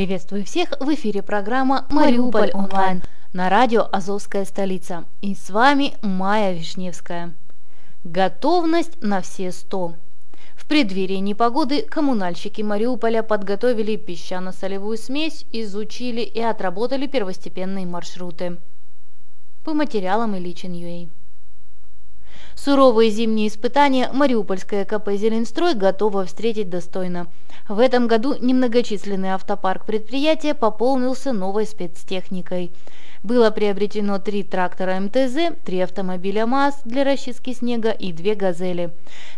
Приветствую всех в эфире программа «Мариуполь онлайн» на радио «Азовская столица». И с вами Майя Вишневская. Готовность на все сто. В преддверии непогоды коммунальщики Мариуполя подготовили песчано-солевую смесь, изучили и отработали первостепенные маршруты. По материалам Ильичин.ua Суровые зимние испытания Мариупольская КП «Зеленстрой» готова встретить достойно. В этом году немногочисленный автопарк предприятия пополнился новой спецтехникой. Было приобретено три трактора МТЗ, три автомобиля МАЗ для расчистки снега и две «Газели».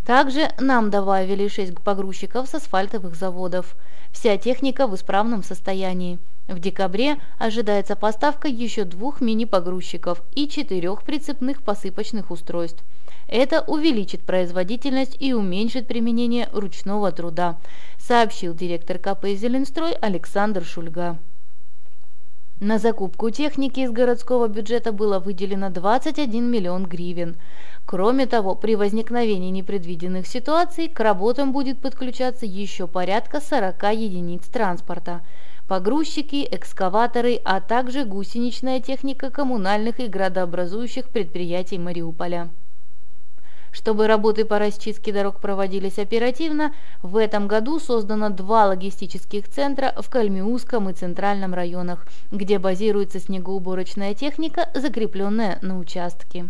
Также нам добавили шесть погрузчиков с асфальтовых заводов. Вся техника в исправном состоянии. В декабре ожидается поставка еще двух мини-погрузчиков и четырех прицепных посыпочных устройств. Это увеличит производительность и уменьшит применение ручного труда, сообщил директор КП «Зеленстрой» Александр Шульга. На закупку техники из городского бюджета было выделено 21 миллион гривен. Кроме того, при возникновении непредвиденных ситуаций к работам будет подключаться еще порядка 40 единиц транспорта. Погрузчики, экскаваторы, а также гусеничная техника коммунальных и градообразующих предприятий Мариуполя. Чтобы работы по расчистке дорог проводились оперативно, в этом году создано два логистических центра в Кальмиуском и Центральном районах, где базируется снегоуборочная техника, закрепленная на участке.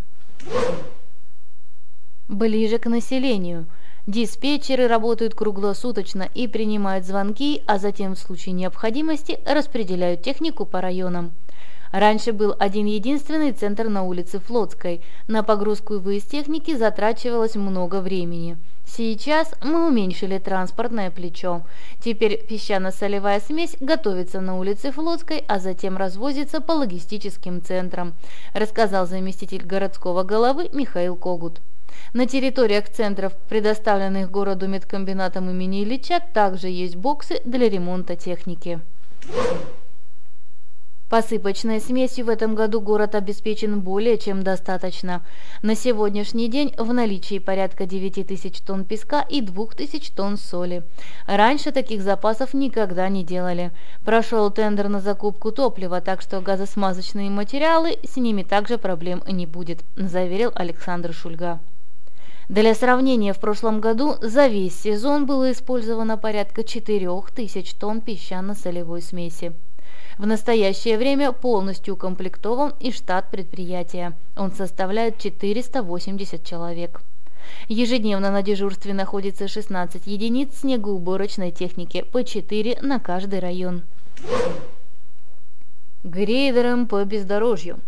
Ближе к населению. Диспетчеры работают круглосуточно и принимают звонки, а затем в случае необходимости распределяют технику по районам. Раньше был один единственный центр на улице Флотской. На погрузку и выезд техники затрачивалось много времени. Сейчас мы уменьшили транспортное плечо. Теперь песчано-солевая смесь готовится на улице Флотской, а затем развозится по логистическим центрам, рассказал заместитель городского головы Михаил Когут. На территориях центров, предоставленных городу медкомбинатом имени Ильича, также есть боксы для ремонта техники. Посыпочной смесью в этом году город обеспечен более чем достаточно. На сегодняшний день в наличии порядка 9 тысяч тонн песка и 2 тысяч тонн соли. Раньше таких запасов никогда не делали. Прошел тендер на закупку топлива, так что газосмазочные материалы, с ними также проблем не будет, заверил Александр Шульга. Для сравнения, в прошлом году за весь сезон было использовано порядка 4 тысяч тонн песчано-солевой смеси. В настоящее время полностью укомплектован и штат предприятия. Он составляет 480 человек. Ежедневно на дежурстве находится 16 единиц снегоуборочной техники, по 4 на каждый район грейдером по бездорожью.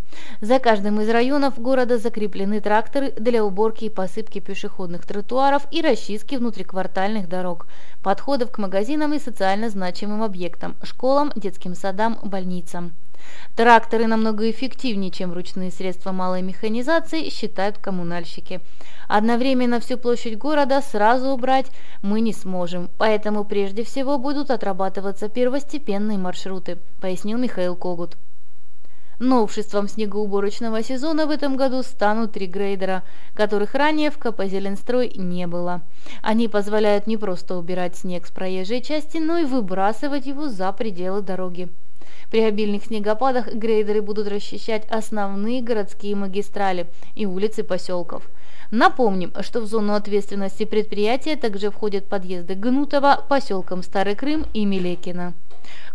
За каждым из районов города закреплены тракторы для уборки и посыпки пешеходных тротуаров и расчистки внутриквартальных дорог, подходов к магазинам и социально значимым объектам, школам, детским садам, больницам. Тракторы намного эффективнее, чем ручные средства малой механизации, считают коммунальщики. Одновременно всю площадь города сразу убрать мы не сможем, поэтому прежде всего будут отрабатываться первостепенные маршруты, пояснил Михаил Когут. Новшеством снегоуборочного сезона в этом году станут три грейдера, которых ранее в КП «Зеленстрой» не было. Они позволяют не просто убирать снег с проезжей части, но и выбрасывать его за пределы дороги. При обильных снегопадах грейдеры будут расчищать основные городские магистрали и улицы поселков. Напомним, что в зону ответственности предприятия также входят подъезды Гнутова, поселком Старый Крым и Милекина.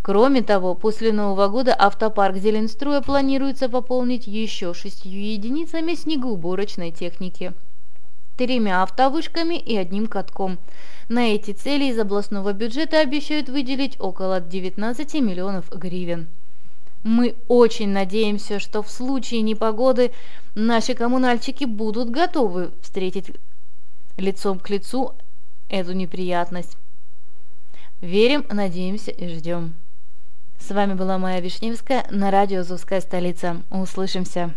Кроме того, после Нового года автопарк Зеленстроя планируется пополнить еще шестью единицами снегоуборочной техники, тремя автовышками и одним катком. На эти цели из областного бюджета обещают выделить около 19 миллионов гривен. Мы очень надеемся, что в случае непогоды наши коммунальщики будут готовы встретить лицом к лицу эту неприятность. Верим, надеемся и ждем. С вами была Майя Вишневская на радио «Зузская столица». Услышимся!